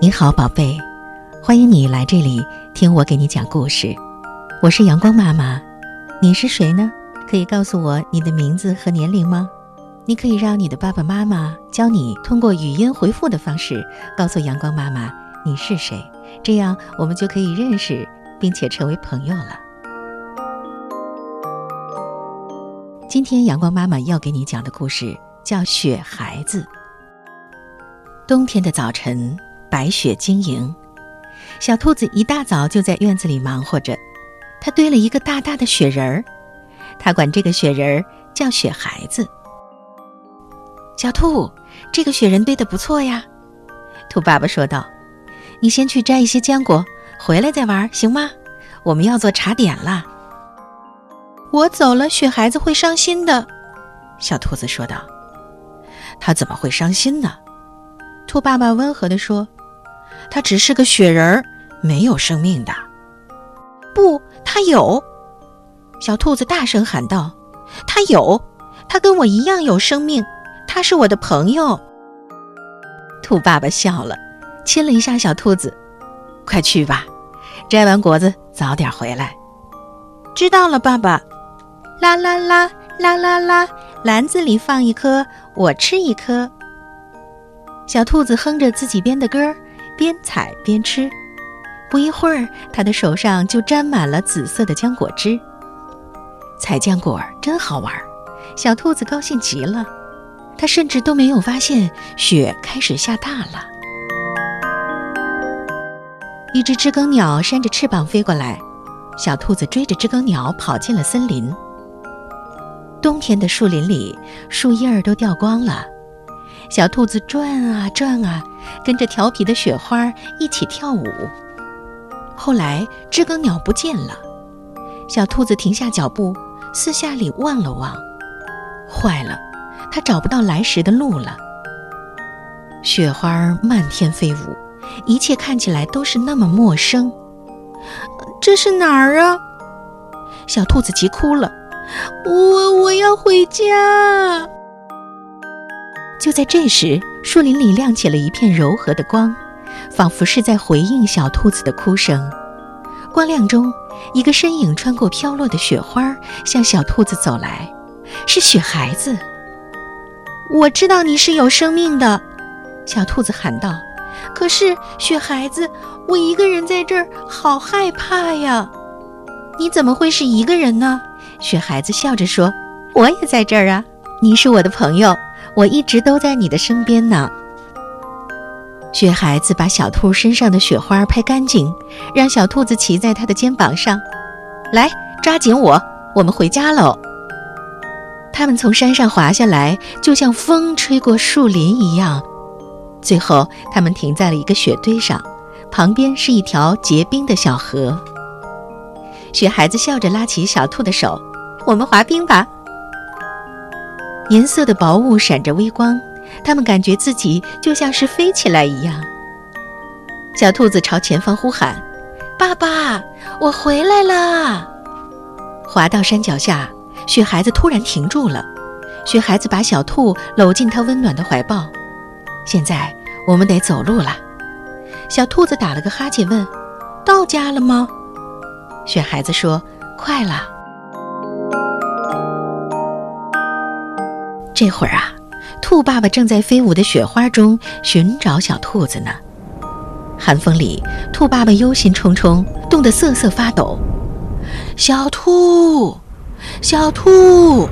你好，宝贝，欢迎你来这里听我给你讲故事。我是阳光妈妈，你是谁呢？可以告诉我你的名字和年龄吗？你可以让你的爸爸妈妈教你通过语音回复的方式告诉阳光妈妈你是谁，这样我们就可以认识并且成为朋友了。今天阳光妈妈要给你讲的故事叫《雪孩子》。冬天的早晨。白雪晶莹，小兔子一大早就在院子里忙活着。它堆了一个大大的雪人儿，它管这个雪人儿叫雪孩子。小兔，这个雪人堆得不错呀，兔爸爸说道。你先去摘一些浆果，回来再玩，行吗？我们要做茶点了。我走了，雪孩子会伤心的，小兔子说道。他怎么会伤心呢？兔爸爸温和地说。他只是个雪人儿，没有生命的。不，他有！小兔子大声喊道：“他有，他跟我一样有生命，他是我的朋友。”兔爸爸笑了，亲了一下小兔子：“快去吧，摘完果子早点回来。”知道了，爸爸。啦啦啦啦啦啦，篮子里放一颗，我吃一颗。小兔子哼着自己编的歌儿。边采边吃，不一会儿，他的手上就沾满了紫色的浆果汁。采浆果真好玩，小兔子高兴极了。它甚至都没有发现雪开始下大了。一只知更鸟扇着翅膀飞过来，小兔子追着知更鸟跑进了森林。冬天的树林里，树叶儿都掉光了。小兔子转啊转啊，跟着调皮的雪花一起跳舞。后来知更鸟不见了，小兔子停下脚步，四下里望了望。坏了，它找不到来时的路了。雪花漫天飞舞，一切看起来都是那么陌生。这是哪儿啊？小兔子急哭了：“我我要回家。”就在这时，树林里亮起了一片柔和的光，仿佛是在回应小兔子的哭声。光亮中，一个身影穿过飘落的雪花，向小兔子走来，是雪孩子。我知道你是有生命的，小兔子喊道。可是，雪孩子，我一个人在这儿，好害怕呀！你怎么会是一个人呢？雪孩子笑着说：“我也在这儿啊，你是我的朋友。”我一直都在你的身边呢。雪孩子把小兔身上的雪花拍干净，让小兔子骑在他的肩膀上。来，抓紧我，我们回家喽。他们从山上滑下来，就像风吹过树林一样。最后，他们停在了一个雪堆上，旁边是一条结冰的小河。雪孩子笑着拉起小兔的手：“我们滑冰吧。”银色的薄雾闪着微光，他们感觉自己就像是飞起来一样。小兔子朝前方呼喊：“爸爸，我回来了！”滑到山脚下，雪孩子突然停住了。雪孩子把小兔搂进他温暖的怀抱。现在我们得走路了。小兔子打了个哈欠，问：“到家了吗？”雪孩子说：“快了。”这会儿啊，兔爸爸正在飞舞的雪花中寻找小兔子呢。寒风里，兔爸爸忧心忡忡，冻得瑟瑟发抖。小兔，小兔，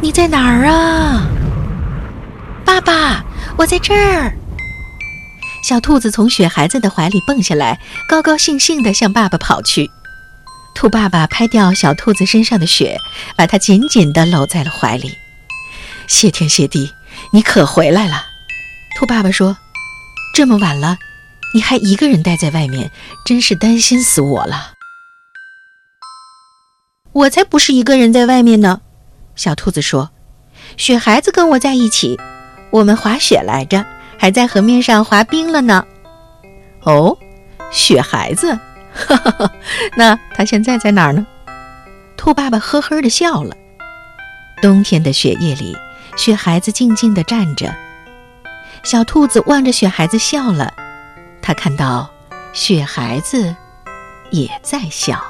你在哪儿啊？爸爸，我在这儿。小兔子从雪孩子的怀里蹦下来，高高兴兴地向爸爸跑去。兔爸爸拍掉小兔子身上的雪，把它紧紧地搂在了怀里。谢天谢地，你可回来了。兔爸爸说：“这么晚了，你还一个人待在外面，真是担心死我了。”我才不是一个人在外面呢，小兔子说：“雪孩子跟我在一起，我们滑雪来着，还在河面上滑冰了呢。”哦，雪孩子，哈哈，那他现在在哪儿呢？兔爸爸呵呵的笑了。冬天的雪夜里。雪孩子静静地站着，小兔子望着雪孩子笑了。它看到雪孩子也在笑。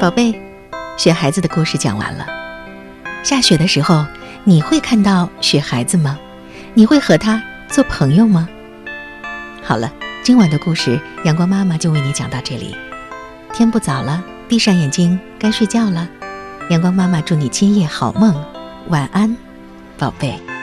宝贝，雪孩子的故事讲完了。下雪的时候，你会看到雪孩子吗？你会和他做朋友吗？好了，今晚的故事，阳光妈妈就为你讲到这里。天不早了，闭上眼睛，该睡觉了。阳光妈妈祝你今夜好梦，晚安，宝贝。